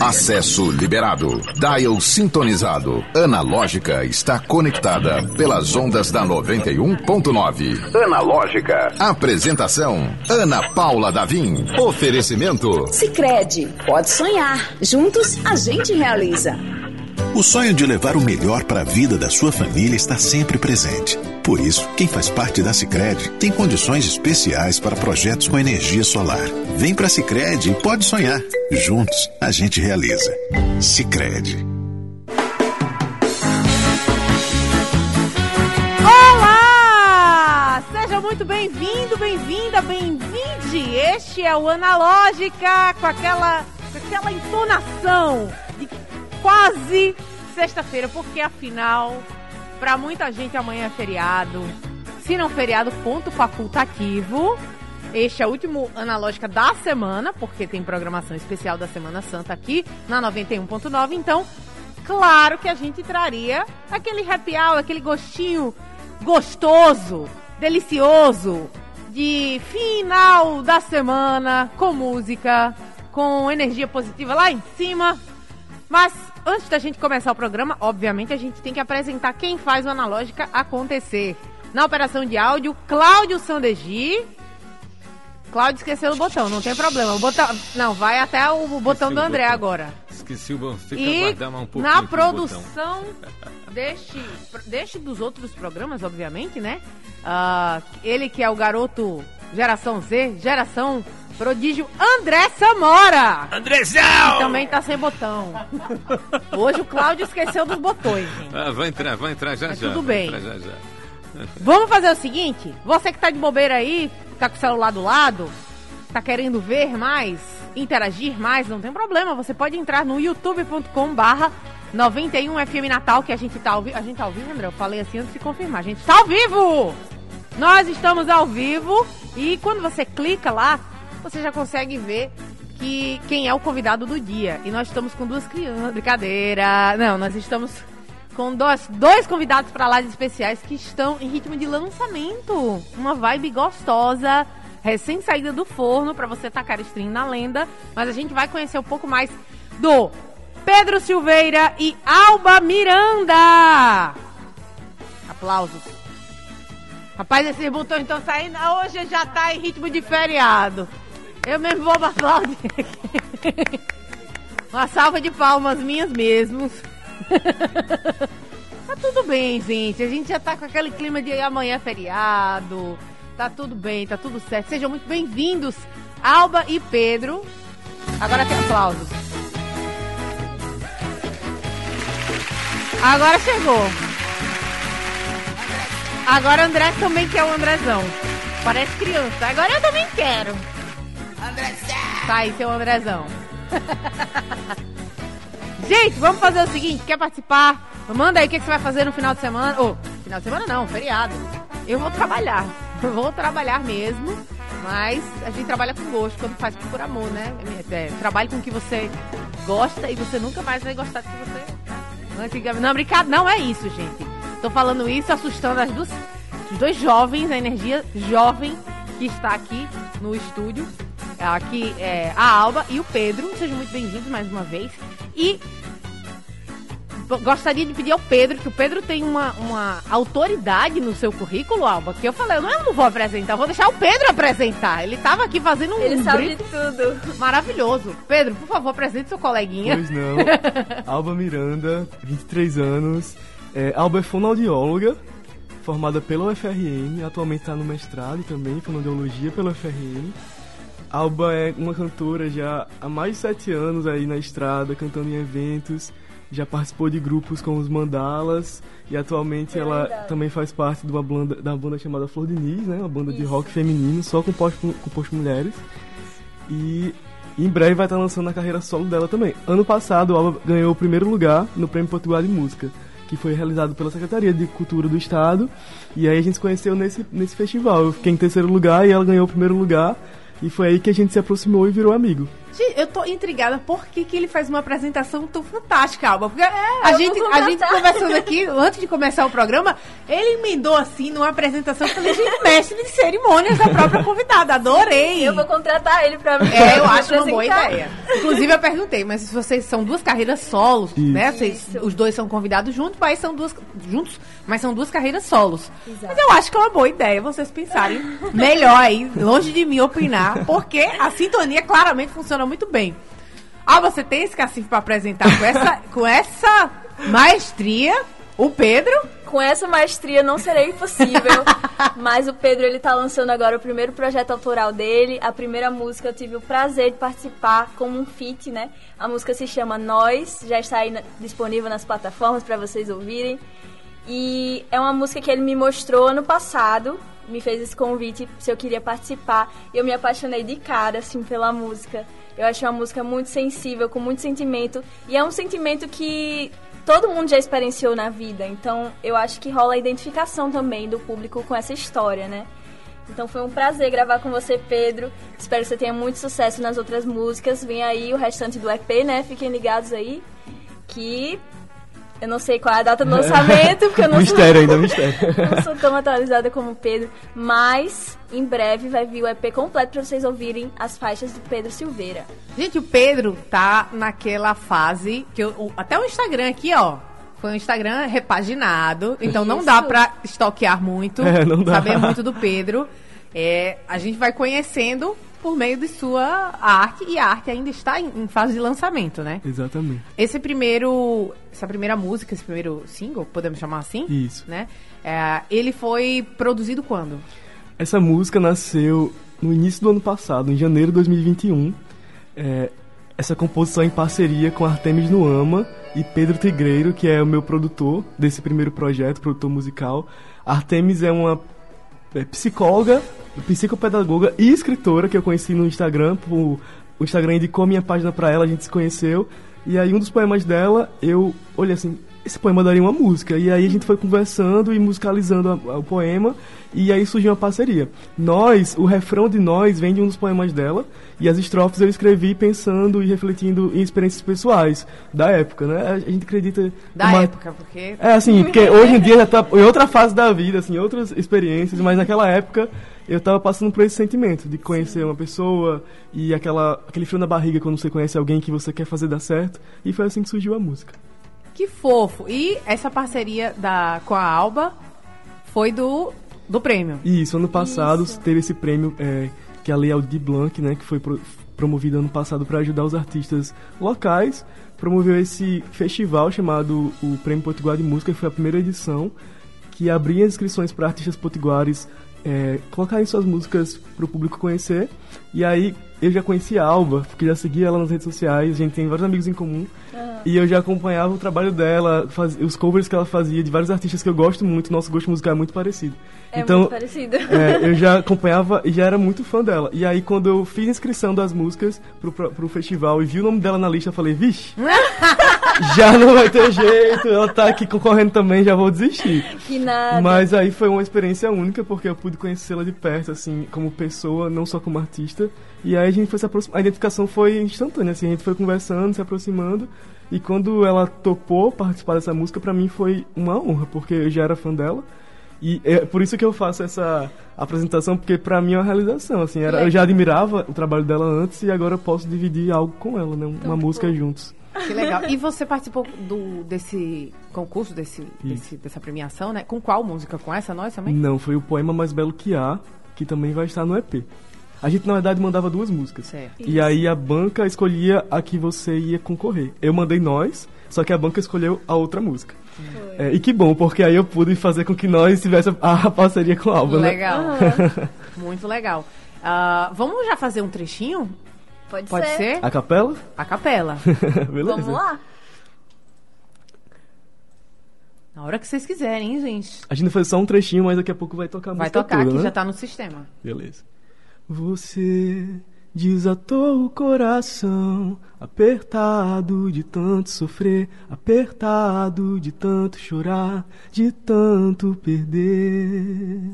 Acesso liberado. Dial sintonizado. Analógica está conectada pelas ondas da 91.9. Analógica. Apresentação: Ana Paula Davim. Oferecimento: Sicredi. Pode sonhar. Juntos a gente realiza. O sonho de levar o melhor para a vida da sua família está sempre presente. Por isso, quem faz parte da Sicredi tem condições especiais para projetos com energia solar. Vem para a Sicredi e pode sonhar. Juntos, a gente realiza. Sicredi. Olá! Seja muito bem-vindo, bem-vinda, bem-vinde. Este é o Analógica com aquela, com aquela entonação de quase sexta-feira, porque afinal, para muita gente amanhã é feriado. Se não feriado, ponto facultativo. Este é o último Analógica da semana, porque tem programação especial da Semana Santa aqui na 91.9. Então, claro que a gente traria aquele happy hour, aquele gostinho gostoso, delicioso de final da semana com música, com energia positiva lá em cima. Mas antes da gente começar o programa, obviamente a gente tem que apresentar quem faz o Analógica acontecer. Na operação de áudio, Cláudio Sandegi. Cláudio esqueceu o botão, não tem problema. O botão, não, vai até o botão Esqueci do André botão. agora. Esqueci o botão. Fica E aguardando um pouquinho. na produção deste, deste dos outros programas, obviamente, né? Ah, ele que é o garoto geração Z, geração prodígio André Samora. Andrezão! Que também tá sem botão. Hoje o Cláudio esqueceu dos botões, gente. Ah, vai entrar, vai entrar já Mas já. tudo bem. já já. Vamos fazer o seguinte: você que tá de bobeira aí, tá com o celular do lado, tá querendo ver mais, interagir mais, não tem problema. Você pode entrar no youtube.com barra 91FM Natal, que a gente tá ao vivo. A gente tá ao vivo, André? Eu falei assim antes de confirmar. A gente tá ao vivo! Nós estamos ao vivo e quando você clica lá, você já consegue ver que quem é o convidado do dia. E nós estamos com duas crianças. Brincadeira! Não, nós estamos com dois, dois convidados para lá de especiais que estão em ritmo de lançamento. Uma vibe gostosa, recém saída do forno para você tacar stream na lenda. Mas a gente vai conhecer um pouco mais do Pedro Silveira e Alba Miranda. Aplausos. Rapaz, esses botões estão saindo. Hoje já tá em ritmo de feriado. Eu mesmo vou aplaudir aqui. Uma salva de palmas minhas mesmos. tá tudo bem, gente. A gente já tá com aquele clima de amanhã é feriado. Tá tudo bem, tá tudo certo. Sejam muito bem-vindos, Alba e Pedro. Agora tem aplausos. Agora chegou. Agora o André também quer o Andrezão. Parece criança. Agora eu também quero. Andrezão. Tá aí, seu Andrezão. Gente, vamos fazer o seguinte: quer participar? Manda aí o que, você vai fazer no final de semana. Ô, final de semana não, feriado. Eu vou trabalhar. Eu vou trabalhar mesmo. Mas a gente trabalha com gosto quando faz por amor, né? É, trabalhe com o que você gosta e você nunca mais vai gostar do que você. Antigamente. Não, brincadeira, não é isso, gente. Tô falando isso assustando as duas, os dois jovens, a energia jovem que está aqui no estúdio. Aqui é a Alba e o Pedro. Sejam muito bem-vindos mais uma vez. E gostaria de pedir ao Pedro, que o Pedro tem uma, uma autoridade no seu currículo, Alba, que eu falei, eu não, eu não vou apresentar, eu vou deixar o Pedro apresentar. Ele tava aqui fazendo um Ele sabe de briefing tudo. maravilhoso. Pedro, por favor, apresente seu coleguinha. Pois não. Alba Miranda, 23 anos. É, Alba é fonoaudióloga, formada pela UFRN. Atualmente está no mestrado também, fonoaudiologia pela UFRN. Alba é uma cantora já há mais de 7 anos aí na estrada, cantando em eventos. Já participou de grupos como os Mandalas. E atualmente É ela verdade. também faz parte de uma banda, da banda chamada Flor de Nis, né? Uma banda de Isso. rock feminino, só composto por mulheres. E em breve vai estar lançando a carreira solo dela também. Ano passado, a Alba ganhou o primeiro lugar no Prêmio Portugal de Música, que foi realizado pela Secretaria de Cultura do Estado. E aí a gente se conheceu nesse, nesse festival. Eu fiquei em terceiro lugar e ela ganhou o primeiro lugar. E foi aí que a gente se aproximou e virou amigo. Gente, eu tô intrigada por que, que ele faz uma apresentação tão fantástica, Alba. Porque a, É, eu gente, a gente conversando aqui, antes de começar o programa, ele emendou assim numa apresentação que eu falei, gente, mestre de cerimônias da própria convidada. Adorei. Eu vou contratar ele pra mim. É, eu acho uma boa ideia. Inclusive, eu perguntei, mas se vocês são duas carreiras solos, né? Vocês, Isso. os dois são convidados juntos, mas são duas juntos, mas são duas carreiras solos. Exato. Mas eu acho que é uma boa ideia vocês pensarem melhor aí, longe de mim opinar, porque a sintonia claramente funciona muito bem. Ah, você tem esse cacifo pra apresentar com essa, com essa maestria, o Pedro. Com essa maestria não será impossível, mas o Pedro ele tá lançando agora o primeiro projeto autoral dele. A primeira música eu tive o prazer de participar como um feat, né? A música se chama Nós, já está aí na- disponível nas plataformas para vocês ouvirem. E é uma música que ele me mostrou ano passado, me fez esse convite se eu queria participar. E eu me apaixonei de cara, assim, pela música. Eu achei uma música muito sensível, com muito sentimento. E é um sentimento que todo mundo já experienciou na vida. Então eu acho que rola a identificação também do público com essa história, né? Então foi um prazer gravar com você, Pedro. Espero que você tenha muito sucesso nas outras músicas. Vem aí o restante do EP, né? Fiquem ligados aí. Que eu não sei qual é a data do lançamento, porque eu não sou, mistério ainda, mistério. não sou tão atualizada como o Pedro. Mas em breve vai vir o EP completo para vocês ouvirem as faixas do Pedro Silveira. Gente, o Pedro tá naquela fase que eu, o- até o Instagram aqui, ó. Foi um Instagram repaginado, então não dá Isso. pra estoquear muito, É, não dá. saber muito do Pedro. É, a gente vai conhecendo por meio de sua arte e a arte ainda está em, em fase de lançamento, né? Exatamente. Esse primeiro, essa primeira música, esse primeiro single, podemos chamar assim, Isso. né? É, ele foi produzido quando? Essa música nasceu no início do ano passado, em janeiro de 2021. É, essa composição é em parceria com Artemis Nuama e Pedro Tigreiro, que é o meu produtor desse primeiro projeto, produtor musical. Artemis é uma psicóloga, psicopedagoga e escritora que eu conheci no Instagram. Por, o Instagram indicou minha página pra ela, a gente se conheceu. E aí um dos poemas dela, eu olhei assim, esse poema daria uma música. E aí a gente foi conversando e musicalizando a- a- o poema. E aí surgiu uma parceria. Nós, o refrão de Nós vem de um dos poemas dela. E as estrofes eu escrevi pensando e refletindo em experiências pessoais da época, né? A gente acredita... Da uma- época, porque é, assim, porque hoje em dia já tá em outra fase da vida, assim, outras experiências, mas naquela época eu tava passando por esse sentimento de conhecer uma pessoa e aquela, aquele frio na barriga quando você conhece alguém que você quer fazer dar certo. E foi assim que surgiu a música. Que fofo. E essa parceria da, com a Alba foi do, do prêmio. E isso, ano passado Isso. teve esse prêmio é, que é a Lei Aldir Blanc, né, que foi pro, promovido ano passado para ajudar os artistas locais. Promoveu esse festival chamado o Prêmio Potiguar de Música, que foi a primeira edição, que abria inscrições para artistas potiguares é, colocarem suas músicas para o público conhecer. E aí eu já conheci a Alba, porque já seguia ela nas redes sociais, a gente tem vários amigos em comum. E eu já acompanhava o trabalho dela, faz- os covers que ela fazia de vários artistas que eu gosto muito, nosso gosto musical é muito parecido. É então, muito parecido. é, eu já acompanhava e já era muito fã dela. E aí, quando eu fiz a inscrição das músicas pro, pro, pro festival e vi o nome dela na lista, eu falei, vixe, já não vai ter jeito, ela tá aqui concorrendo também, já vou desistir. Que nada. Mas aí foi uma experiência única, porque eu pude conhecê-la de perto, assim, como pessoa, não só como artista. E aí a gente foi se aproximar, a identificação foi instantânea, assim, a gente foi conversando, se aproximando. E quando ela topou participar dessa música, pra mim foi uma honra, porque eu já era fã dela. E é por isso que eu faço essa apresentação, porque pra mim é uma realização, assim, era, eu já admirava o trabalho dela antes e agora eu posso dividir algo com ela, né, uma música juntos. Que legal. E você participou do, desse concurso, desse, desse- dessa premiação, né? Com qual música? Com essa nós também? Não, foi o poema mais belo que há, que também vai estar no EP. A gente, na verdade, mandava duas músicas. Certo. E aí a banca escolhia a que você ia concorrer. Eu mandei nós, só que a banca escolheu a outra música. É, e que bom, porque aí eu pude fazer com que nós tivéssemos a parceria com a Alba, né? Legal. Muito legal. Ah, vamos já fazer um trechinho? Pode, Pode ser? A capela? A capela. Beleza. Vamos lá. Na hora que vocês quiserem, hein, gente? A gente vai fazer só um trechinho, mas daqui a pouco vai tocar a Vai música tocar toda, aqui, né? já tá no sistema. Beleza. Você desatou o coração, apertado de tanto sofrer, apertado de tanto chorar, de tanto perder.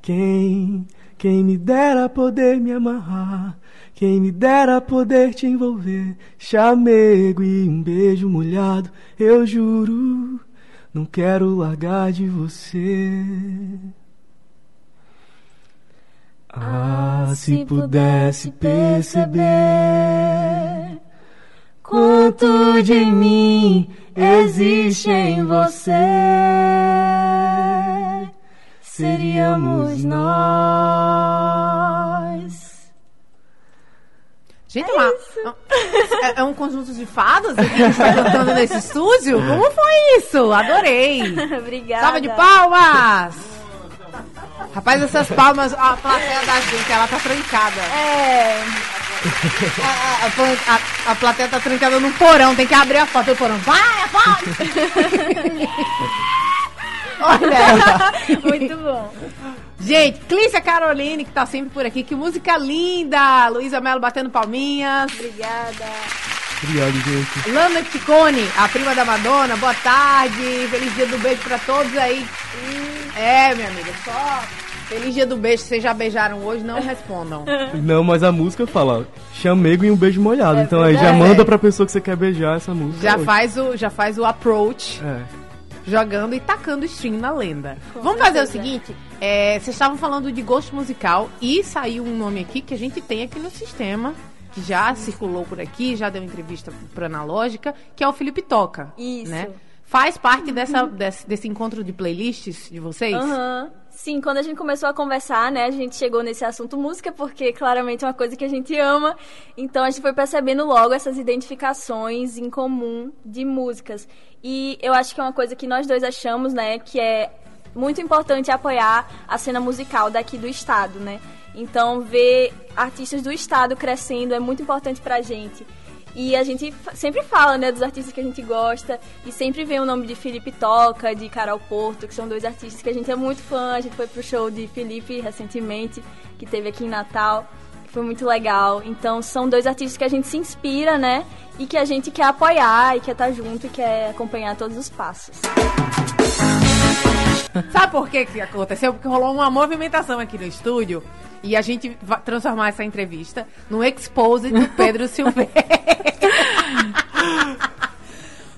Quem Quem me dera poder me amarrar, quem me dera poder te envolver. Chamego e um beijo molhado, eu juro, não quero largar de você. Ah, se pudesse perceber quanto de mim existe em você, seríamos nós. Gente, é, uma- é, é um conjunto de fadas que a gente tá cantando nesse estúdio? Como foi isso? Adorei! Obrigada. Salva de palmas! Rapaz, essas palmas, a plateia da gente, ela tá trancada. É, A, a- a a- plateia tá trancada no porão, tem que abrir a porta do porão. Vai, aplaude! Olha! muito bom. Gente, Clícia Caroline, que tá sempre por aqui. Que música linda! Luísa Mello batendo palminhas. Obrigada. Obrigado, gente. Lana Ticone, a prima da Madonna, boa tarde. Feliz dia do beijo pra todos aí. É, minha amiga, só feliz dia do beijo. Vocês já beijaram hoje? Não respondam. Não, mas a música fala chamego e um beijo molhado. É então aí já manda pra pessoa que você quer beijar essa música. Já hoje. faz o, já faz o approach, É. jogando e tacando stream na lenda. Vamos fazer o seguinte: é, vocês estavam falando de gosto musical e saiu um nome aqui que a gente tem aqui no sistema. Que já circulou por aqui, já deu entrevista pra Analógica, que é o Felipe Toca. Isso. Né? Faz parte dessa, desse, desse encontro de playlists de vocês? Aham. Sim, quando a gente começou a conversar, né, a gente chegou nesse assunto música, porque claramente é uma coisa que a gente ama. Então a gente foi percebendo logo essas identificações em comum de músicas. E eu acho que é uma coisa que nós dois achamos, né, que é muito importante apoiar a cena musical daqui do estado, né? Então ver artistas do estado crescendo é muito importante pra gente. E a gente sempre fala, né, dos artistas que a gente gosta. E sempre vem o nome de Felipe Toca, de Carol Porto, que são dois artistas que a gente é muito fã. A gente foi pro show de Felipe recentemente, que teve aqui em Natal. que Foi muito legal. Então são dois artistas que a gente se inspira, né? E que a gente quer apoiar e quer estar junto e quer acompanhar todos os passos. Sabe por que que aconteceu? Porque rolou uma movimentação aqui no estúdio e a gente vai transformar essa entrevista no expose do Pedro Silveira.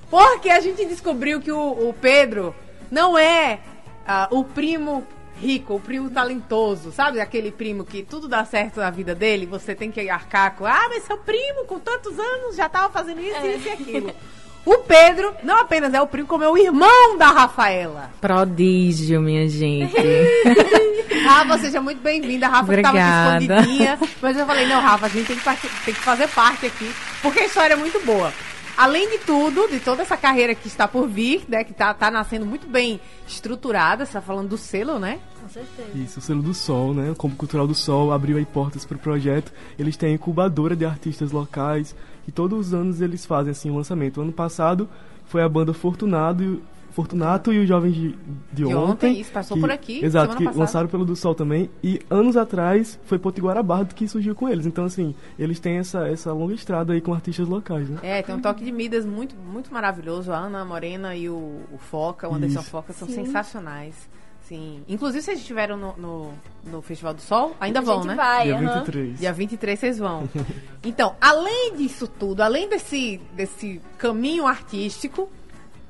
Porque a gente descobriu que o, o Pedro não é ah, o primo rico, o primo talentoso, sabe? Aquele primo que tudo dá certo na vida dele, você tem que arcar com, ah, mas seu primo com tantos anos já tava fazendo isso, isso e aquilo. O Pedro não apenas é o primo, como é o irmão da Rafaela. Prodígio, minha gente. Rafa, seja muito bem-vinda. A Rafa estava Obrigada. aqui escondidinha. Mas eu falei, não, Rafa, a gente tem que, tem que fazer parte aqui, porque a história é muito boa. Além de tudo, de toda essa carreira que está por vir, né? Que tá, tá nascendo muito bem estruturada. Você tá falando do selo, né? Com certeza. Isso, o selo do Sol, né? O Combo Cultural do Sol abriu aí portas para o projeto. Eles têm incubadora de artistas locais e todos os anos eles fazem assim um lançamento. O ano passado foi a banda Fortunado, e- Fortunato e os Jovens de, de, De ontem. ontem, isso passou por aqui, Exato, que passada. lançaram pelo do Sol também. E anos atrás foi Potiguara Bardo que surgiu com eles. Então, assim, eles têm essa, essa longa estrada aí com artistas locais, né? É, tem um toque de Midas muito, muito maravilhoso. A Ana Morena e o, o Foca, o Anderson Isso. Foca, são Sim. sensacionais. Sim. Inclusive, vocês estiveram no, no, no Festival do Sol? Ainda a vão, né? vai, Dia aham. 23. Dia 23 vocês vão. Então, além disso tudo, além desse, desse caminho artístico,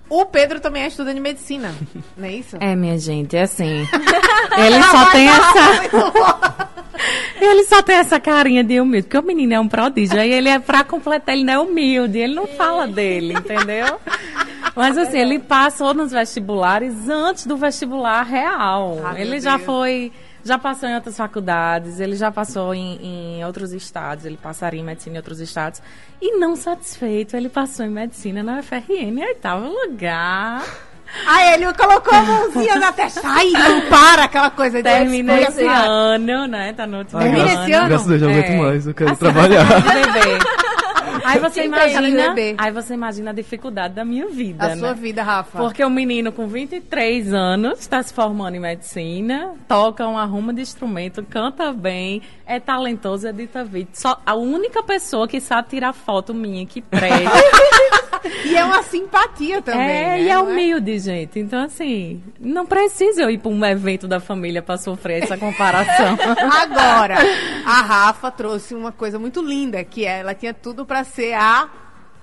o Pedro também é estudante de medicina, não é isso? É, minha gente, é assim. Ele só tem essa. Ele só tem essa carinha de humilde, porque o menino é um prodígio. Aí ele é pra completar, ele não é humilde, ele não fala dele, entendeu? Mas assim, ele passou nos vestibulares antes do vestibular real. Ah, ele já Deus. foi, já passou em outras faculdades, ele já passou em, em outros estados, ele passaria em medicina em outros estados. E não satisfeito, ele passou em medicina na UFRN, em oitavo lugar. Aí ele colocou a mãozinha na testa. Ai, não para aquela coisa de Termina esse ano, né? Tá no último Termina ano. esse ano? Graças a Deus, já aguento É. mais. Eu quero Assim, trabalhar. Aí você Sim, imagina, aí você imagina a dificuldade da minha vida, Da né? sua vida, Rafa. Porque o menino com 23 anos está se formando em medicina, toca uma ruma de instrumento, canta bem, é talentoso, edita vídeo. Só a única pessoa que sabe tirar foto minha que presta E é uma simpatia também. É, né? e é Não humilde, gente. Então, assim, não precisa eu ir pra um evento da família pra sofrer essa comparação. Agora, a Rafa trouxe uma coisa muito linda, que é, ela tinha tudo pra ser a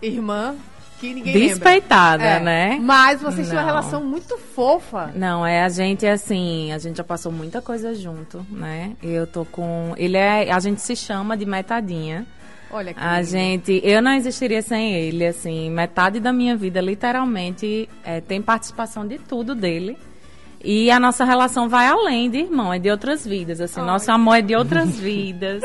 irmã que ninguém. Despeitada, É, né? Mas vocês tinham uma relação muito fofa. Não, é a gente assim, a gente já passou muita coisa junto, né? Eu tô com. Ele é. A gente se chama de metadinha. Olha que A lindo. gente. Eu não existiria sem ele, assim. Metade da minha vida, literalmente, é, tem participação de tudo dele. E a nossa relação vai além de irmão, é de outras vidas, assim. Nosso amor é de outras vidas.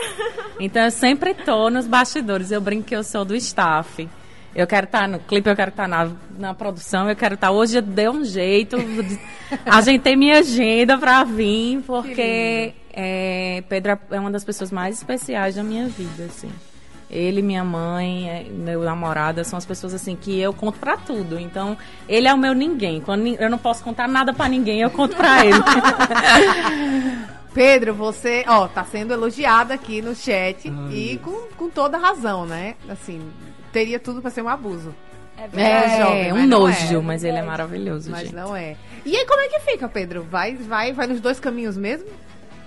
Então eu sempre tô nos bastidores. Eu brinco que eu sou do staff. Eu quero estar no clipe, eu quero estar na, na produção, eu quero estar. Hoje eu dei um jeito, de- ajeitei minha agenda pra vir, porque é, Pedro é uma das pessoas mais especiais da minha vida, assim. Ele, minha mãe, é, meu namorado, são as pessoas assim que eu conto pra tudo. Então, ele é o meu ninguém. Quando eu não posso contar nada pra ninguém, eu conto pra ele. Pedro, você, ó, tá sendo elogiada aqui no chat e com, com toda razão, né? Assim, teria tudo pra ser um abuso. É verdade. É, jovem, É, um não nojo, é. mas ele é maravilhoso, Mas gente. não é. E aí, como é que fica, Pedro? Vai, vai, vai nos dois caminhos mesmo?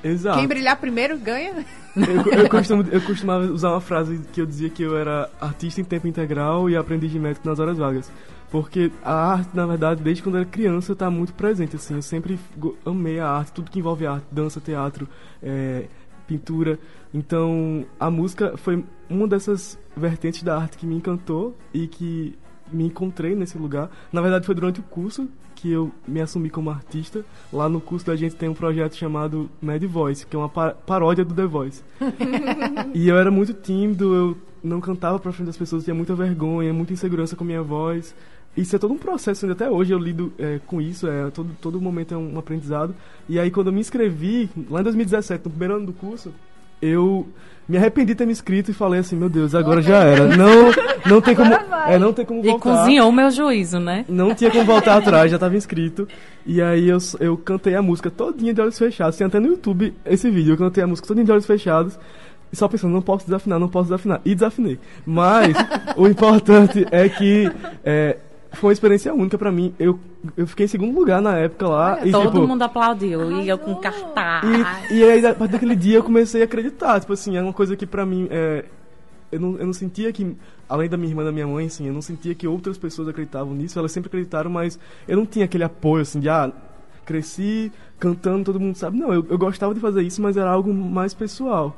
Exato. Quem brilhar primeiro ganha? Eu, eu, costumo, eu costumava usar uma frase que eu dizia que eu era artista em tempo integral e aprendiz de médico nas horas vagas. Porque a arte, na verdade, desde quando eu era criança, está muito presente. Assim, eu sempre amei a arte, tudo que envolve arte, dança, teatro, é, pintura. Então, a música foi uma dessas vertentes da arte que me encantou e que me encontrei nesse lugar. Na verdade, foi durante o curso que eu me assumi como artista. Lá no curso da gente tem um projeto chamado Mad Voice, que é uma pa- paródia do The Voice. e eu era muito tímido, eu não cantava pra frente das pessoas, tinha muita vergonha, muita insegurança com a minha voz. Isso é todo um processo, ainda até hoje eu lido é, com isso, é, todo, todo momento é um aprendizado. E aí quando eu me inscrevi, lá em 2017, no primeiro ano do curso, eu me arrependi de ter me inscrito e falei assim, meu Deus, agora já era. Não, não tem como, é, não tem como E voltar. cozinhou o meu juízo, né? Não tinha como voltar atrás, já estava inscrito. E aí eu, eu cantei a música todinha de olhos fechados. Tem até no YouTube esse vídeo. Eu cantei a música todinha de olhos fechados. E só pensando, não posso desafinar, não posso desafinar. E desafinei. Mas o importante é que é, foi uma experiência única pra mim. Eu, eu fiquei em segundo lugar na época lá. e, Todo tipo, mundo aplaudiu. E eu com cartaz. e, e aí, a partir daquele dia, eu comecei a acreditar. Tipo assim, é uma coisa que pra mim. É, eu, não, eu não sentia que, além da minha irmã e da minha mãe, assim, eu não sentia que outras pessoas acreditavam nisso. Elas sempre acreditaram, mas eu não tinha aquele apoio, assim, de, ah, cresci cantando, todo mundo sabe. Não, eu, eu gostava de fazer isso, mas era algo mais pessoal.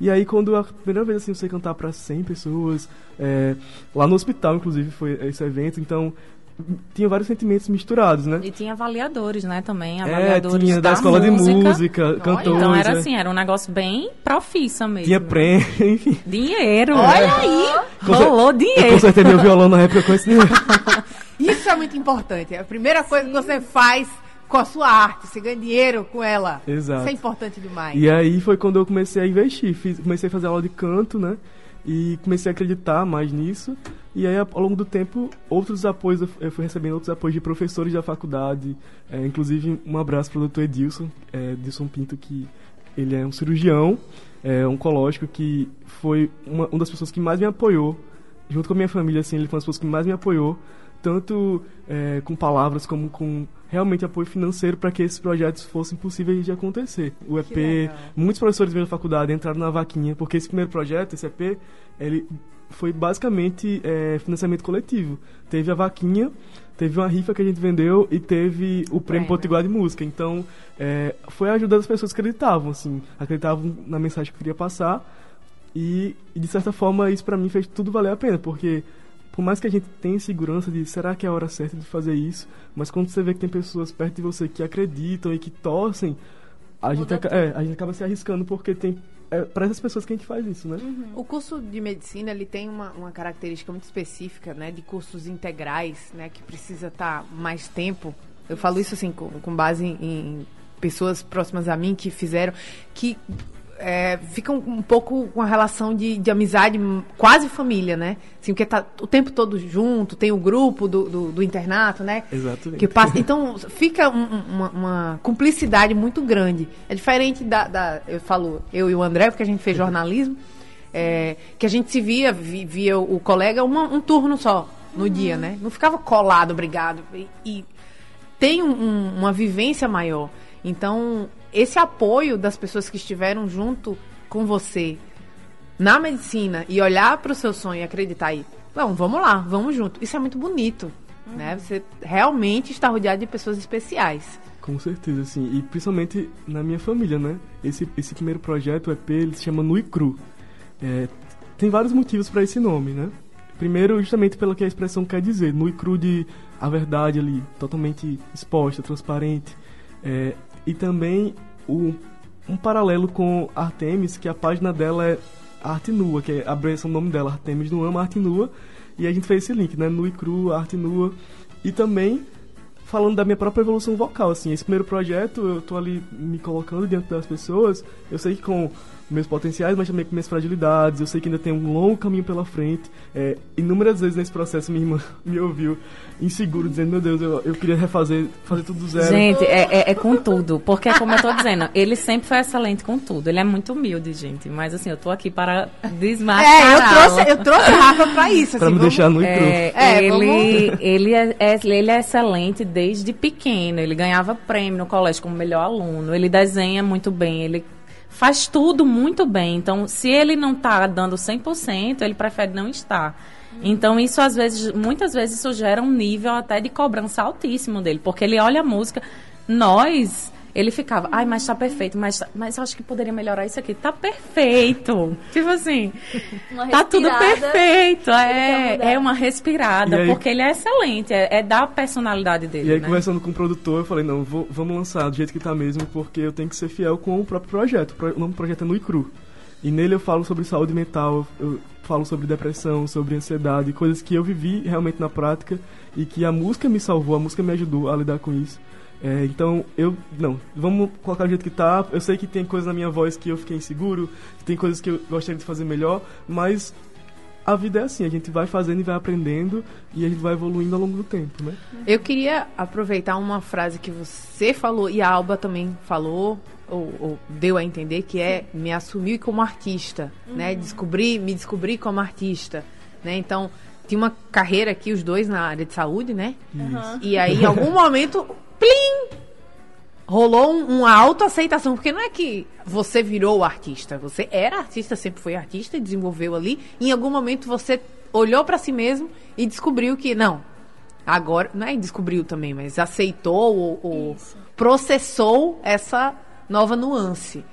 E aí, quando a primeira vez, assim, eu sei cantar pra 100 pessoas, é, lá no hospital, inclusive, foi esse evento, então tinha vários sentimentos misturados, né? E tinha avaliadores, né, também. É, Avaliadores tinha da, escola de música, cantores. Então era é. assim, era um negócio bem profissa mesmo. Tinha prêmio, enfim. Dinheiro. Olha aí! Rolou Eu dinheiro. consertei meu violão na época com esse dinheiro. Isso é muito importante. É a primeira coisa que você faz com a sua arte. Você ganha dinheiro com ela. Exato. Isso é importante demais. E aí foi quando eu comecei a investir. Fiz- comecei a fazer aula de canto, né? E comecei a acreditar mais nisso. E aí, ao longo do tempo, outros apoios, eu fui recebendo outros apoios de professores da faculdade. É, inclusive, um abraço para o doutor Edilson, é, Edilson Pinto, que ele é um cirurgião é, oncológico, que foi uma, uma das pessoas que mais me apoiou. Junto com a minha família, assim, ele foi uma das pessoas que mais me apoiou. Tanto é, com palavras como com realmente apoio financeiro para que esses projetos fossem possíveis de acontecer. O EP, muitos professores da faculdade entraram na vaquinha, porque esse primeiro projeto, esse EP, ele foi basicamente é, financiamento coletivo. Teve a vaquinha, teve uma rifa que a gente vendeu e teve o prêmio prêmio. Potiguar de Música. Então, é, foi a ajuda das pessoas que acreditavam, assim, acreditavam na mensagem que eu queria passar. E, e, de certa forma, isso pra mim fez tudo valer a pena, porque por mais que a gente tenha segurança de será que é a hora certa de fazer isso, mas quando você vê que tem pessoas perto de você que acreditam e que torcem, a, gente, aca- é, a gente acaba se arriscando porque tem é para essas pessoas que a gente faz isso, né? O curso de medicina ele tem uma, uma característica muito específica, né, de cursos integrais, né, que precisa estar mais tempo. Eu falo isso assim com, com base em, em pessoas próximas a mim que fizeram, que é, ficam um pouco com a relação de, de amizade, hum, quase família, né? Assim, porque tá o tempo todo junto, tem o grupo do, do, do internato, né? Exatamente. Que passa, então fica um- um- uma, uma cumplicidade muito grande. É diferente da, da- Eu falo, eu e o André, porque a gente fez jornalismo, é, que a gente se via, vi- via o colega uma- um turno só. no dia, né? Não ficava colado, obrigado. E, e tem um- um- uma vivência maior. Então, esse apoio das pessoas que estiveram junto com você na medicina e olhar para o seu sonho e acreditar aí, não, vamos lá, vamos junto. Isso é muito bonito, né? Você realmente está rodeado de pessoas especiais. Com certeza, sim. E principalmente na minha família, né? Esse, esse primeiro projeto, o EP, ele se chama Nui Cru. É, tem vários motivos para esse nome, né? Primeiro, justamente pelo que a expressão quer dizer. Nui cru de a verdade ali, totalmente exposta, transparente. É, e também o, um paralelo com Artemis, que a página dela é Arte Nua, que é a abreviação do nome dela, Artemis não ama Arte Nua. E a gente fez esse link, né? Nui cru, Arte Nua. E também falando da minha própria evolução vocal, assim, esse primeiro projeto eu tô ali me colocando diante das pessoas, eu sei que com meus potenciais, mas também com minhas fragilidades, eu sei que ainda tem um longo caminho pela frente, é, inúmeras vezes nesse processo minha irmã me ouviu inseguro, dizendo, meu Deus, eu, eu queria refazer, fazer tudo do zero. Gente, é, é, é com tudo. Porque, como eu tô dizendo, ele sempre foi excelente com tudo. Ele é muito humilde, gente. Mas, assim, eu tô aqui para desmascarar. É, eu trouxe, eu trouxe a Rafa pra isso. pra assim, me vamos- deixar no. É, É, ele, ele, é, é- ele é excelente desde pequeno. Ele ganhava prêmio no colégio como melhor aluno. Ele desenha muito bem. Ele faz tudo muito bem. Então, se ele não tá dando 100%, ele prefere não estar. Então, isso às vezes, muitas vezes, isso gera um nível até de cobrança altíssimo dele. Porque ele olha a música. Nós. Ele ficava, ai, mas tá perfeito, mas, mas eu acho que poderia melhorar isso aqui. Tá perfeito. Tipo assim, Uma tá tudo perfeito. É, é uma respirada, E aí- porque ele é excelente, é, é da personalidade dele. E aí, né? conversando com o produtor, eu falei, não, vou- vamos lançar do jeito que tá mesmo, porque eu tenho que ser fiel com o próprio projeto. O nome do projeto é Nui Cru. E nele eu falo sobre saúde mental, eu falo sobre depressão, sobre ansiedade, coisas que eu vivi realmente na prática e que a música me salvou, a música me ajudou a lidar com isso. É, então, eu. Não, vamos colocar do jeito que tá. Eu sei que tem coisas na minha voz que eu fiquei inseguro, que tem coisas que eu gostaria de fazer melhor, mas a vida é assim, a gente vai fazendo e vai aprendendo e a gente vai evoluindo ao longo do tempo, né? Eu queria aproveitar uma frase que você falou e a Alba também falou, ou, ou deu a entender, que é me assumir como artista, né? Descobrir, me descobrir como artista, né? Então, tinha uma carreira aqui, os dois na área de saúde, né? E aí, em algum momento, plim! Rolou um- uma autoaceitação, porque não é que você virou o artista, você era artista, sempre foi artista e desenvolveu ali. Em algum momento você olhou pra si mesmo e descobriu que, não, agora, não é descobriu também, mas aceitou ou, ou processou essa nova nuance.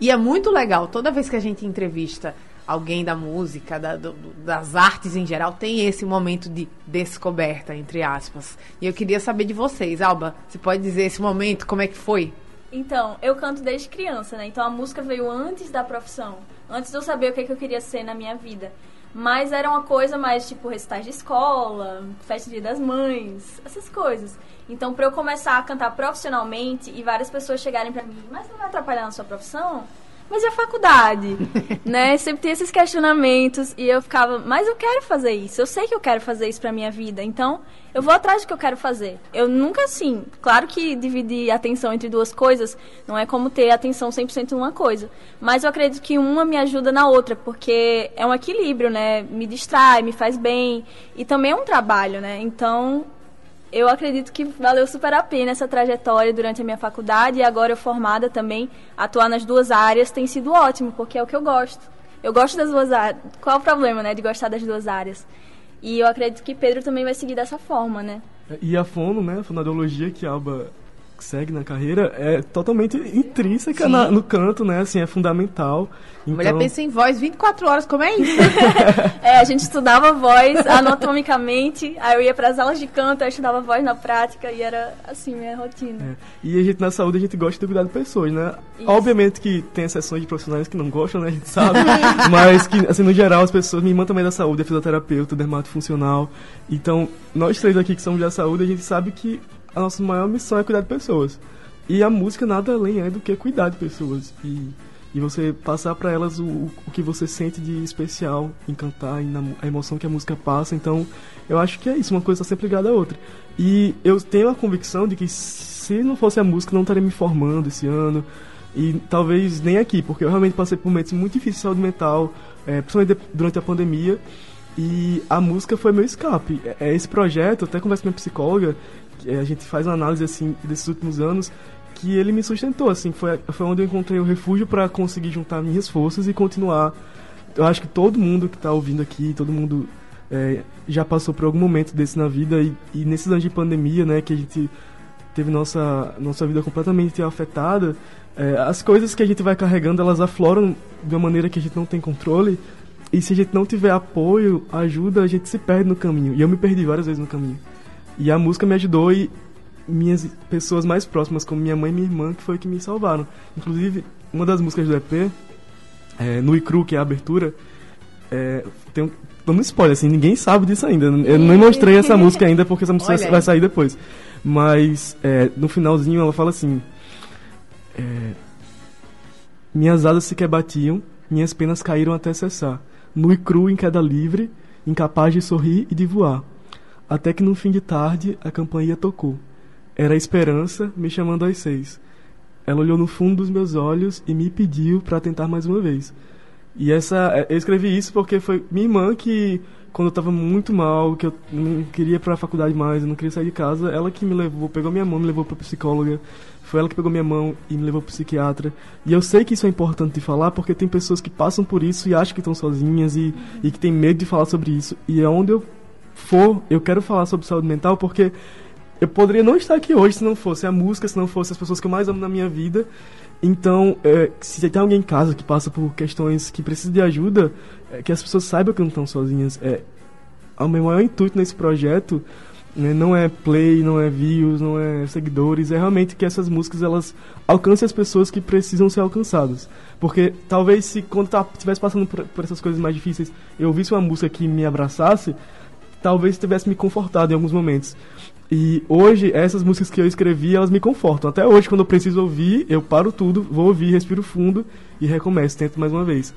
E é muito legal, toda vez que a gente entrevista alguém da música, da- do- das artes em geral, tem esse momento de descoberta, entre aspas. E eu queria saber de vocês, Alba, você pode dizer esse momento, como é que foi? Então, eu canto desde criança, né? Então a música veio antes da profissão. Antes de eu saber o que, que eu queria ser na minha vida. Mas era uma coisa mais tipo recitais de escola, festa de dia das mães, essas coisas. Então, pra eu começar a cantar profissionalmente e várias pessoas chegarem pra mim, mas não vai atrapalhar na sua profissão? Mas e a faculdade? né? Sempre tem esses questionamentos e eu ficava, mas eu quero fazer isso. Eu sei que eu quero fazer isso pra minha vida. Então, eu vou atrás do que eu quero fazer. Eu nunca assim, claro que dividir atenção entre duas coisas não é como ter atenção 100% numa coisa, mas eu acredito que uma me ajuda na outra, porque é um equilíbrio, né? Me distrai, me faz bem e também é um trabalho, né? Então, eu acredito que valeu super a pena essa trajetória durante a minha faculdade e agora eu formada também, atuar nas duas áreas tem sido ótimo, porque é o que eu gosto. Eu gosto das duas áreas. Qual é o problema, né, de gostar das duas áreas? E eu acredito que Pedro também vai seguir dessa forma, né? E a fono, né, a fonoaudiologia que a Alba segue na carreira é totalmente intrínseca na- no canto, né, assim, é fundamental. A mulher Então, pensa em voz 24 horas, como é isso? É, a gente estudava voz anatomicamente, aí eu ia para as aulas de canto, eu estudava voz na prática e era assim minha rotina. é. E a gente na saúde a gente gosta de cuidar de pessoas, né? Isso. Obviamente que tem exceções de profissionais que não gostam, né? A gente sabe. mas que, assim, no geral, as pessoas. Minha irmã também é da saúde, é fisioterapeuta, dermatofuncional. Então, nós três aqui que somos da saúde, a gente sabe que a nossa maior missão é cuidar de pessoas. E a música nada além é do que cuidar de pessoas. E, e você passar para elas o, o que você sente de especial em cantar e na, a emoção que a música passa. Então, eu acho que é isso, uma coisa está sempre ligada à outra. E eu tenho a convicção de que se não fosse a música, não estaria me formando esse ano. E talvez nem aqui, porque eu realmente passei por momentos muito difíceis de saúde mental, é, principalmente durante a pandemia. E a música foi meu escape. É, é esse projeto, até converso com minha psicóloga, a gente faz uma análise assim desses últimos anos, que ele me sustentou, assim, foi, foi onde eu encontrei o refúgio para conseguir juntar minhas forças e continuar. Eu acho que todo mundo que está ouvindo aqui, todo mundo é, já passou por algum momento desse na vida e, e nesses anos de pandemia, né, que a gente teve nossa nossa vida completamente afetada, é, as coisas que a gente vai carregando, elas afloram de uma maneira que a gente não tem controle. E se a gente não tiver apoio, ajuda, a gente se perde no caminho. E eu me perdi várias vezes no caminho. E a música me ajudou e minhas pessoas mais próximas, como minha mãe e minha irmã, que foi que me salvaram. Inclusive, uma das músicas do EP, é, No e Cru, que é a abertura, é, tem um, dando spoiler, assim, ninguém sabe disso ainda. Eu não mostrei essa música ainda porque essa música vai sair depois. Mas é, no finalzinho ela fala assim: é, Minhas asas sequer batiam, minhas penas caíram até cessar. Nu e cru em queda livre, incapaz de sorrir e de voar. Até que no fim de tarde a campainha tocou. Era a esperança me chamando às seis. Ela olhou no fundo dos meus olhos e me pediu para tentar mais uma vez. E essa, é, eu escrevi isso porque foi minha irmã que, quando eu estava muito mal, que eu não queria ir para a faculdade mais, eu não queria sair de casa, ela que me levou, pegou minha mão, me levou para psicóloga. Foi ela que pegou minha mão e me levou para psiquiatra. E eu sei que isso é importante de falar porque tem pessoas que passam por isso e acham que estão sozinhas e, e que têm medo de falar sobre isso. E é onde eu for, eu quero falar sobre saúde mental porque eu poderia não estar aqui hoje se não fosse a música, se não fosse as pessoas que eu mais amo na minha vida. Então, é, se tem alguém em casa que passa por questões que precisa de ajuda, é, que as pessoas saibam que não estão sozinhas. É, o meu maior intuito nesse projeto né, não é play, não é views, não é seguidores, é realmente que essas músicas elas alcancem as pessoas que precisam ser alcançadas. Porque talvez se quando tá, estivesse passando por, por essas coisas mais difíceis, eu ouvisse uma música que me abraçasse, talvez tivesse me confortado em alguns momentos. E hoje, essas músicas que eu escrevi, elas me confortam. Até hoje, quando eu preciso ouvir, eu paro tudo, vou ouvir, respiro fundo e recomeço, tento mais uma vez.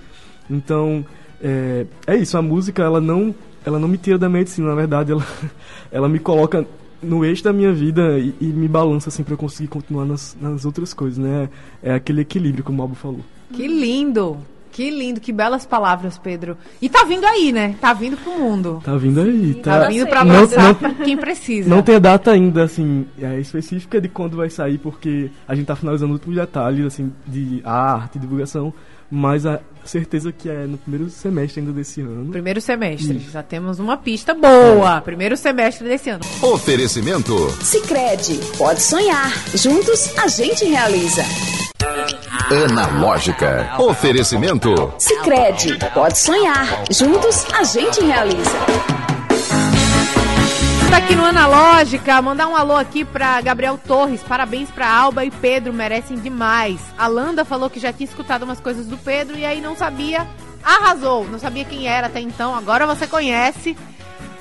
Então, é, é isso, a música, ela não, ela não me tira da medicina, na verdade, ela, ela me coloca no eixo da minha vida e, e me balança, assim, pra eu conseguir continuar nas, nas outras coisas, né? É aquele equilíbrio, como o Albo falou. Que lindo! Que lindo, que belas palavras, Pedro. E tá vindo aí, né? Tá vindo pro mundo. Tá vindo aí, tá. Tá vindo pra Não- não- quem precisa. Não tem a data ainda, assim, é, específica de quando vai sair, porque a gente tá finalizando os últimos detalhes, assim, de arte, divulgação, mas a certeza que é no primeiro semestre ainda desse ano. Primeiro semestre. Já temos uma pista boa. Primeiro semestre desse ano. Oferecimento Sicredi, pode sonhar. Juntos a gente realiza. Analógica. Oferecimento Sicredi, pode sonhar. Juntos a gente realiza. Tá aqui no Analógica, mandar um alô aqui pra Gabriel Torres, parabéns pra Alba e Pedro, merecem demais. A Landa falou que já tinha escutado umas coisas do Pedro e aí não sabia, arrasou, não sabia quem era até então, agora você conhece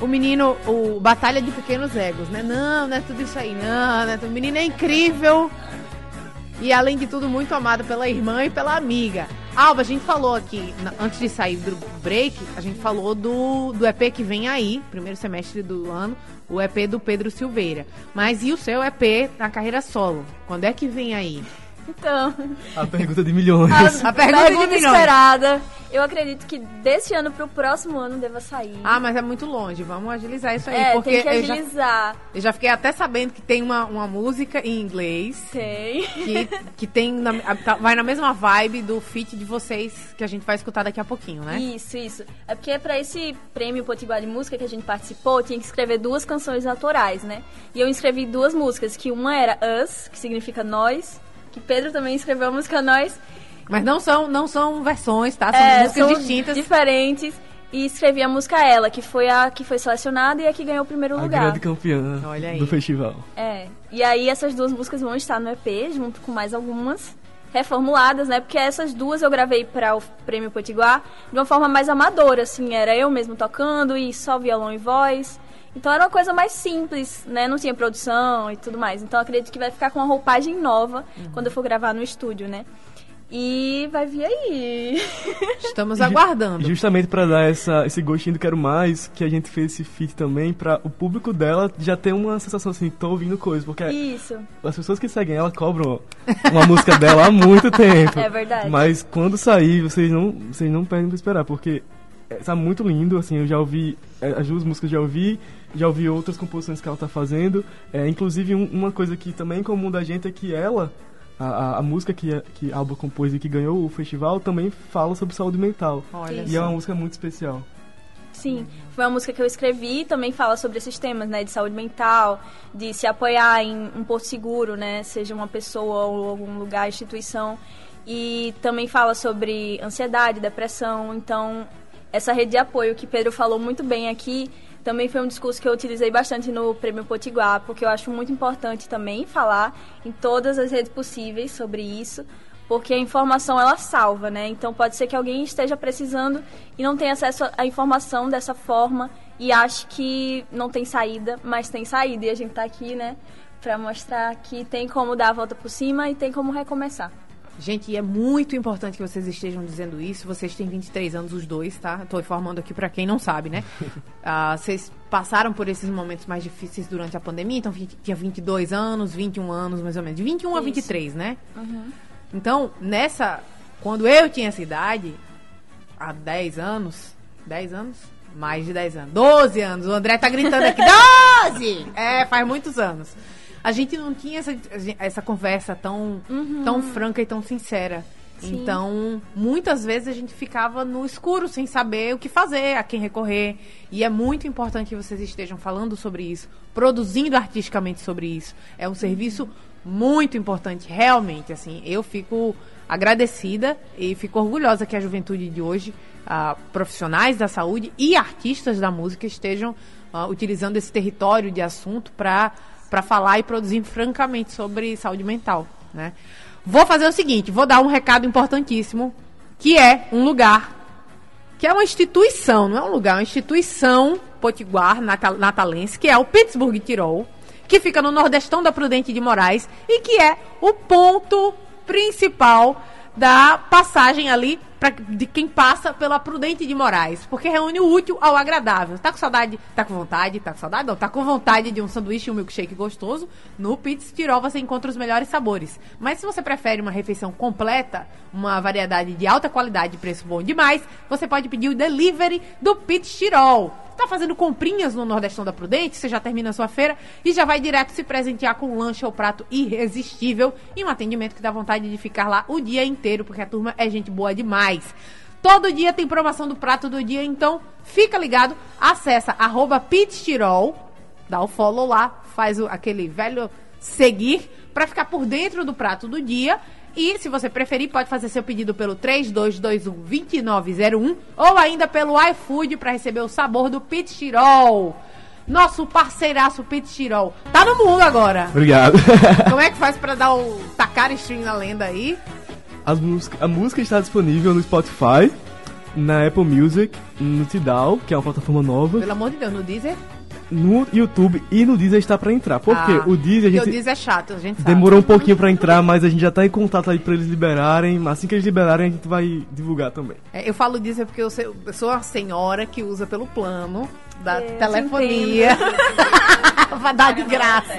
o menino, o Batalha de Pequenos Egos, né? Não, não é tudo isso aí, não, né? O menino é incrível e além de tudo muito amado pela irmã e pela amiga. Alba, a gente falou aqui, antes de sair do break, a gente falou do, do EP que vem aí, primeiro semestre do ano, o EP do Pedro Silveira. Mas e o seu EP na carreira solo? Quando é que vem aí? Então, A pergunta de milhões. A pergunta de milhões. inesperada. Eu acredito que desse ano pro próximo ano deva sair. Ah, mas é muito longe, vamos agilizar isso aí, é, porque tem que eu já, agilizar. eu já fiquei até sabendo que tem uma, uma música em inglês Tem. que, que tem na- a- tá- vai na mesma vibe do feat de vocês que a gente vai escutar daqui a pouquinho, né? Isso, isso. É porque pra esse prêmio Potiguar de Música que a gente participou, tinha que escrever duas canções autorais, né? E eu escrevi duas músicas, que uma era Us, que significa nós, que Pedro também escreveu a música Nós. Mas não são, não são versões, tá? São É, músicas são distintas. diferentes. E escrevi a música Ela, que foi a que foi selecionada e a que ganhou o primeiro A lugar. grande campeã Olha aí. do festival. É. E aí essas duas músicas vão estar no EP, junto com mais algumas reformuladas, né? Porque essas duas eu gravei para o Prêmio Potiguar de uma forma mais amadora, assim, era eu mesmo tocando e só violão e voz. Então era uma coisa mais simples, né? Não tinha produção e tudo mais. Então acredito que vai ficar com uma roupagem nova quando eu for gravar no estúdio, né? E vai vir aí. Estamos aguardando. Justamente pra dar essa, esse gostinho do Quero Mais, que a gente fez esse feat também, pra o público dela já ter uma sensação assim, tô ouvindo coisa, porque Isso. as pessoas que seguem ela cobram uma música dela há muito tempo. É verdade. Mas quando sair, vocês não, vocês não perdem pra esperar, porque é, tá muito lindo, assim, eu já ouvi, é, as duas músicas já ouvi, já ouvi outras composições que ela tá fazendo. É, inclusive, um- uma coisa que também é comum da gente é que ela, a, a, a música que, que a Alba compôs e que ganhou o festival, também fala sobre saúde mental. Olha E é uma música muito especial. Sim, foi uma música que eu escrevi, também fala sobre esses temas, né, de saúde mental, de se apoiar em um porto seguro, né, seja uma pessoa ou algum lugar, instituição, e também fala sobre ansiedade, depressão, então essa rede de apoio que Pedro falou muito bem aqui, também foi um discurso que eu utilizei bastante no Prêmio Potiguar, porque eu acho muito importante também falar em todas as redes possíveis sobre isso, porque a informação ela salva, né? Então pode ser que alguém esteja precisando e não tenha acesso à informação dessa forma e ache que não tem saída, mas tem saída e a gente tá aqui, né, para mostrar que tem como dar a volta por cima e tem como recomeçar. Gente, e é muito importante que vocês estejam dizendo isso. Vocês têm 23 anos, os dois, tá? Tô informando aqui pra quem não sabe, né? Ah, vocês passaram por esses momentos mais difíceis durante a pandemia, então tinha 22 anos, 21 anos, mais ou menos. De 21 a Isso. 23, né? Então, nessa. Quando eu tinha essa idade, há 10 anos. 10 anos? Mais de 10 anos. 12 anos. O André tá gritando aqui. 12! É, faz muitos anos. A gente não tinha essa, essa conversa tão, tão franca e tão sincera. Sim. Então, muitas vezes a gente ficava no escuro, sem saber o que fazer, a quem recorrer. E é muito importante que vocês estejam falando sobre isso, produzindo artisticamente sobre isso. É um serviço muito importante, realmente. Assim, eu fico agradecida e fico orgulhosa que a juventude de hoje, ah, profissionais da saúde e artistas da música estejam ah, utilizando esse território de assunto para para falar e produzir francamente sobre saúde mental, né? Vou fazer o seguinte, vou dar um recado importantíssimo, que é um lugar que é uma instituição, não é um lugar, é uma instituição potiguar natal, natalense, que é o Pittsburgh Tirol, que fica no nordestão da Prudente de Moraes e que é o ponto principal da passagem ali pra, de quem passa pela Prudente de Moraes, porque reúne o útil ao agradável. Tá com saudade? Tá com vontade? Tá com saudade? Não, tá com vontade de um sanduíche e um milkshake gostoso? No Pits Tirol você encontra os melhores sabores. Mas se você prefere uma refeição completa, uma variedade de alta qualidade e preço bom demais, você pode pedir o delivery do Pits Tirol. Tá fazendo comprinhas no Nordestão da Prudente, você já termina a sua feira e já vai direto se presentear com um lanche ou prato irresistível e um atendimento que dá vontade de ficar lá o dia inteiro, porque a turma é gente boa demais. Todo dia tem promoção do prato do dia, então fica ligado, acessa arroba dá o follow lá, faz o- aquele velho seguir pra ficar por dentro do prato do dia. E se você preferir, pode fazer seu pedido pelo 3221-2901 ou ainda pelo iFood pra receber o sabor do Pit Tirol. Nosso parceiraço Pit Tirol. Tá no mundo agora. Obrigado. Como é que faz pra dar o tacar stream na lenda aí? As música, a música está disponível no Spotify, na Apple Music, no Tidal, que é uma plataforma nova, Pelo amor de Deus, no Deezer? No YouTube e no Deezer está pra entrar. Por quê? Ah, o Deezer a Porque o gente Deezer é chato, a gente sabe. demorou um pouquinho pra entrar, mas a gente já tá em contato aí pra eles liberarem. Assim que eles liberarem, a gente vai divulgar também. É, eu falo é porque eu, sei- eu sou uma senhora que usa pelo plano da É, te telefonia. Vai dar de graça.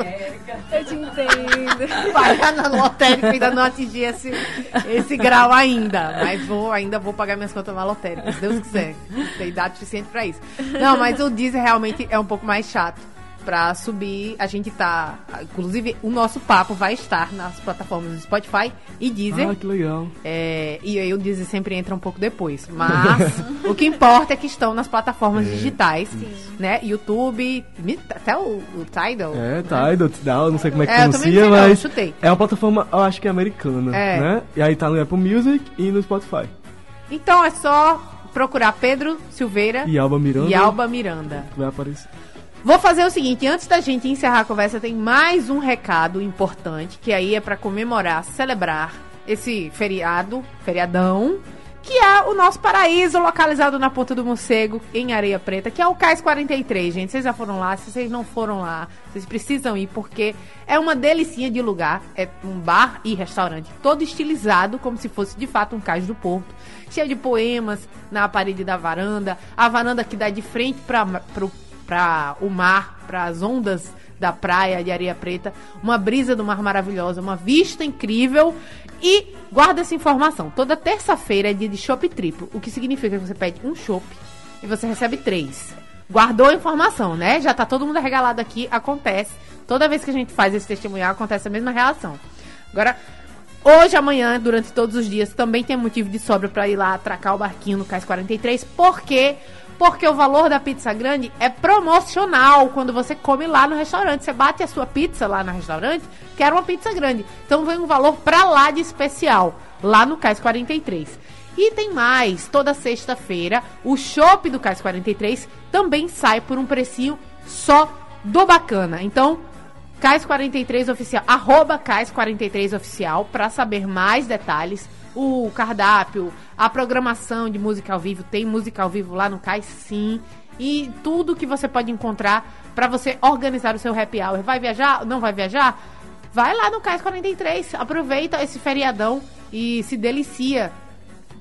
Eu te entendo. Pagar na lotérica ainda não atingir esse, esse grau ainda. Mas vou, ainda vou pagar minhas contas na lotérica, se Deus quiser. Tem idade suficiente pra isso. Não, mas o Deezer realmente é um pouco mais chato. Pra subir, a gente tá. Inclusive, o nosso papo vai estar nas plataformas do Spotify e Deezer. Ah, que legal. É, e aí o Deezer sempre entra um pouco depois. Mas o que importa é que estão nas plataformas digitais, né? YouTube, até o, o Tidal. É, Tidal, Tidal, não sei como é que É, eu pronuncia, não sei não, mas chutei. é uma plataforma, eu acho que é americana, É. né? E aí tá no Apple Music e no Spotify. Então é só procurar Pedro Silveira E Alba Miranda e Alba Miranda. vai aparecer. Vou fazer o seguinte, antes da gente encerrar a conversa, tem mais um recado importante, que aí é pra comemorar, celebrar esse feriado, feriadão, que é o nosso paraíso localizado na Ponta do Morcego, em Areia Preta, que é o Cais 43, gente. Vocês já foram lá? Se vocês não foram lá, vocês precisam ir, porque é uma delicinha de lugar. É um bar e restaurante todo estilizado, como se fosse de fato um cais do porto. Cheio de poemas na parede da varanda, a varanda que dá de frente para para o mar, para as ondas da praia de areia preta, uma brisa do mar maravilhosa, uma vista incrível. E guarda essa informação. Toda terça-feira é dia de chopp triplo, o que significa que você pede um chopp e você recebe três. Guardou a informação, né? Já tá todo mundo regalado aqui, acontece. Toda vez que a gente faz esse testemunhal, acontece a mesma relação. Agora, hoje, amanhã, durante todos os dias, também tem motivo de sobra pra ir lá atracar o barquinho no Cais 43. Por quê? Porque o valor da pizza grande é promocional quando você come lá no restaurante. Você bate a sua pizza lá no restaurante, quer uma pizza grande. Então vem um valor pra lá de especial, lá no Cais 43. E tem mais, toda sexta-feira, o chopp do Cais 43 também sai por um precinho só do bacana. Então, Cais 43 Oficial, arroba Cais 43 Oficial, para saber mais detalhes. O cardápio, a programação de música ao vivo, tem música ao vivo lá no Cais, sim. E tudo que você pode encontrar para você organizar o seu happy hour. Vai viajar? Não vai viajar? Vai lá no Cais 43, aproveita esse feriadão e se delicia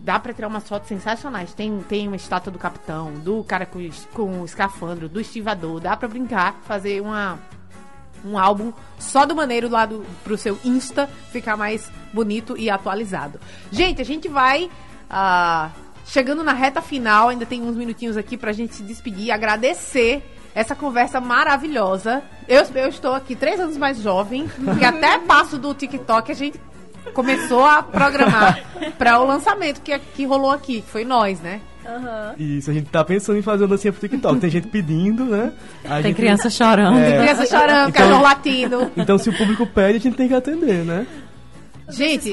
dá pra tirar umas fotos sensacionais. Tem, tem uma estátua do capitão, do cara com, com o escafandro, do estivador. Dá pra brincar, fazer uma, um álbum só do maneiro lá do, pro seu Insta ficar mais bonito e atualizado. Gente, a gente vai ah, chegando na reta final, ainda tem uns minutinhos aqui pra gente se despedir agradecer essa conversa maravilhosa. Eu, eu estou aqui três anos mais jovem, que até passo do TikTok a gente começou a programar para o lançamento que, que rolou aqui, que foi nós, né? Aham. Isso, a gente tá pensando em fazer uma dancinha pro TikTok. Tem gente pedindo, né? A Tem gente- criança chorando. É. Criança chorando, Então- cachorro latindo. Então, se o público pede, a gente tem que atender, né? Gente.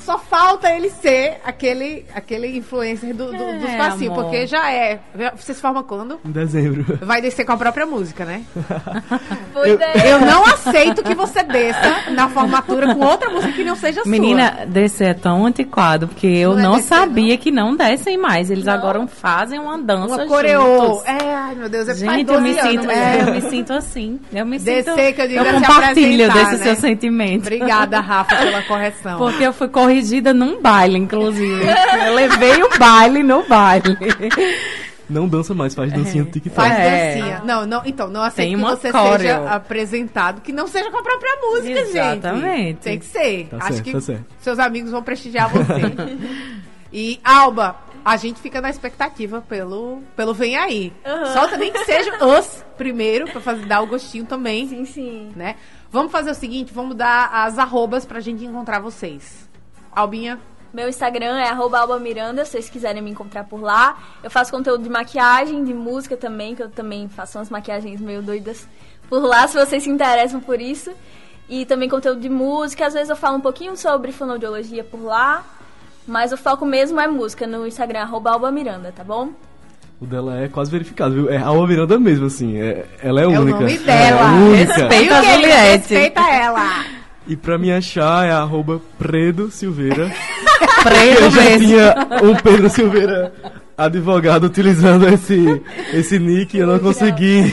Só falta ele ser aquele, aquele influencer do, do, dos É, passinhos, amor. porque já é. Você se forma quando? Em dezembro. Vai descer com a própria música, né? Eu- ideia. Eu não aceito que você desça na formatura com outra música que não seja sua. Menina, desse é tão antiquado, porque eu Não é não descer, sabia que não descem mais. Eles agora fazem uma dança uma coreô. É, ai meu Deus, é Gente, eu 12 me anos, sinto, é, eu me sinto assim. Eu me sinto. Descer, que eu digo, eu é se compartilho desse né? seu sentimento. Obrigada, Rafa, pela correção. Porque eu fui corrigida num baile, inclusive. Eu levei o baile no baile. Não dança mais, faz dancinha no TikTok. Faz É. dancinha. Não, não, então, não aceito que você coreo. seja apresentado, que não seja com a própria música, gente. Exatamente. Tem que ser. Tá Acho certo, que tá certo. seus amigos vão prestigiar você. e, Alba, a gente fica na expectativa pelo, pelo Vem Aí. Solta nem que seja os primeiro, pra fazer, dar o gostinho também, Sim, sim. né? Vamos fazer o seguinte, vamos dar as arrobas pra gente encontrar vocês. Albinha, Meu Instagram é arroba Alba Miranda, se vocês quiserem me encontrar por lá. Eu faço conteúdo de maquiagem, de música também, que eu também faço umas maquiagens meio doidas por lá, se vocês se interessam por isso. E também conteúdo de música, às vezes eu falo um pouquinho sobre fonoaudiologia por lá. Mas o foco mesmo é música no Instagram, arroba Alba Miranda, tá bom? O dela é quase verificado, viu? É a Alba Miranda mesmo, assim. É, ela é, é o única. nome É dela. única. Respeita a Viu, querida? Juliette. Respeita ela. E pra me achar é arroba Predo Silveira. Preto Eu já tinha um Pedro Silveira advogado utilizando esse, esse nick e eu não consegui.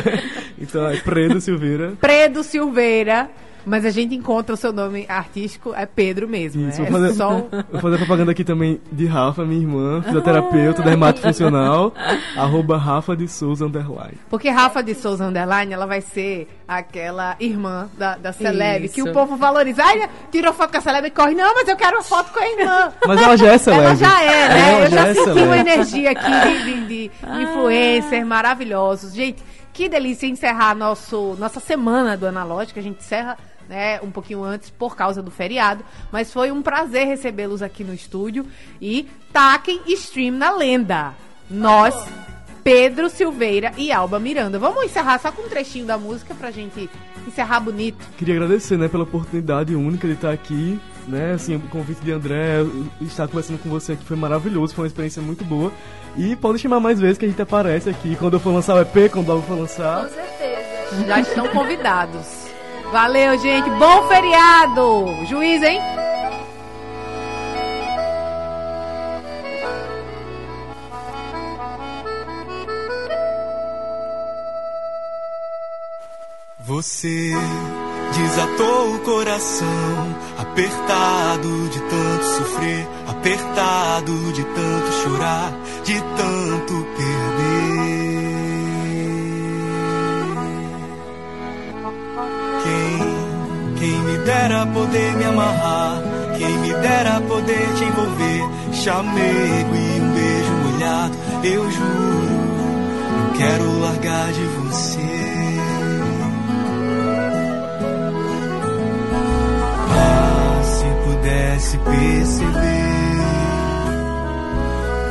então é Predo Silveira. Predo Silveira. Mas a gente encontra o seu nome artístico, é Pedro mesmo. Isso, né? vou fazer, É só um- vou fazer propaganda aqui também de Rafa, minha irmã, fisioterapeuta, dermato funcional, arroba Rafa de Souza Underline. Porque Rafa de Souza Underline, ela vai ser aquela irmã da, da Celeb, que o povo valoriza. Ai, tirou foto com a Celeb e corre. Não, mas eu quero uma foto com a irmã. Mas ela já é celeb. Ela já é, né? Ela eu já é senti celeb. uma energia aqui de, de, de influencer maravilhosos. Gente, que delícia encerrar nosso, nossa semana do Analógico. A gente encerra né, um pouquinho antes por causa do feriado. Mas foi um prazer recebê-los aqui no estúdio. E taquem stream na lenda. Nós, Pedro Silveira e Alba Miranda. Vamos encerrar só com um trechinho da música pra gente encerrar bonito. Queria agradecer, né, pela oportunidade única de estar aqui, né, assim, o convite de André, estar conversando com você aqui foi maravilhoso, foi uma experiência muito boa. E pode chamar mais vezes que a gente aparece aqui quando eu for lançar o EP, quando o Alvo for lançar. Com certeza. Já estão convidados. Valeu, gente. Bom feriado. Juiz, hein? Você desatou o coração, apertado de tanto sofrer, apertado de tanto chorar, de tanto perder. Quem, me dera poder me amarrar, quem me dera poder te envolver, chamego e um beijo molhado. eu juro, não quero largar de você. Ah, se pudesse perceber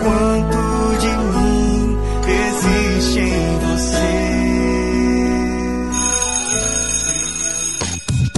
quanto de mim existe em você.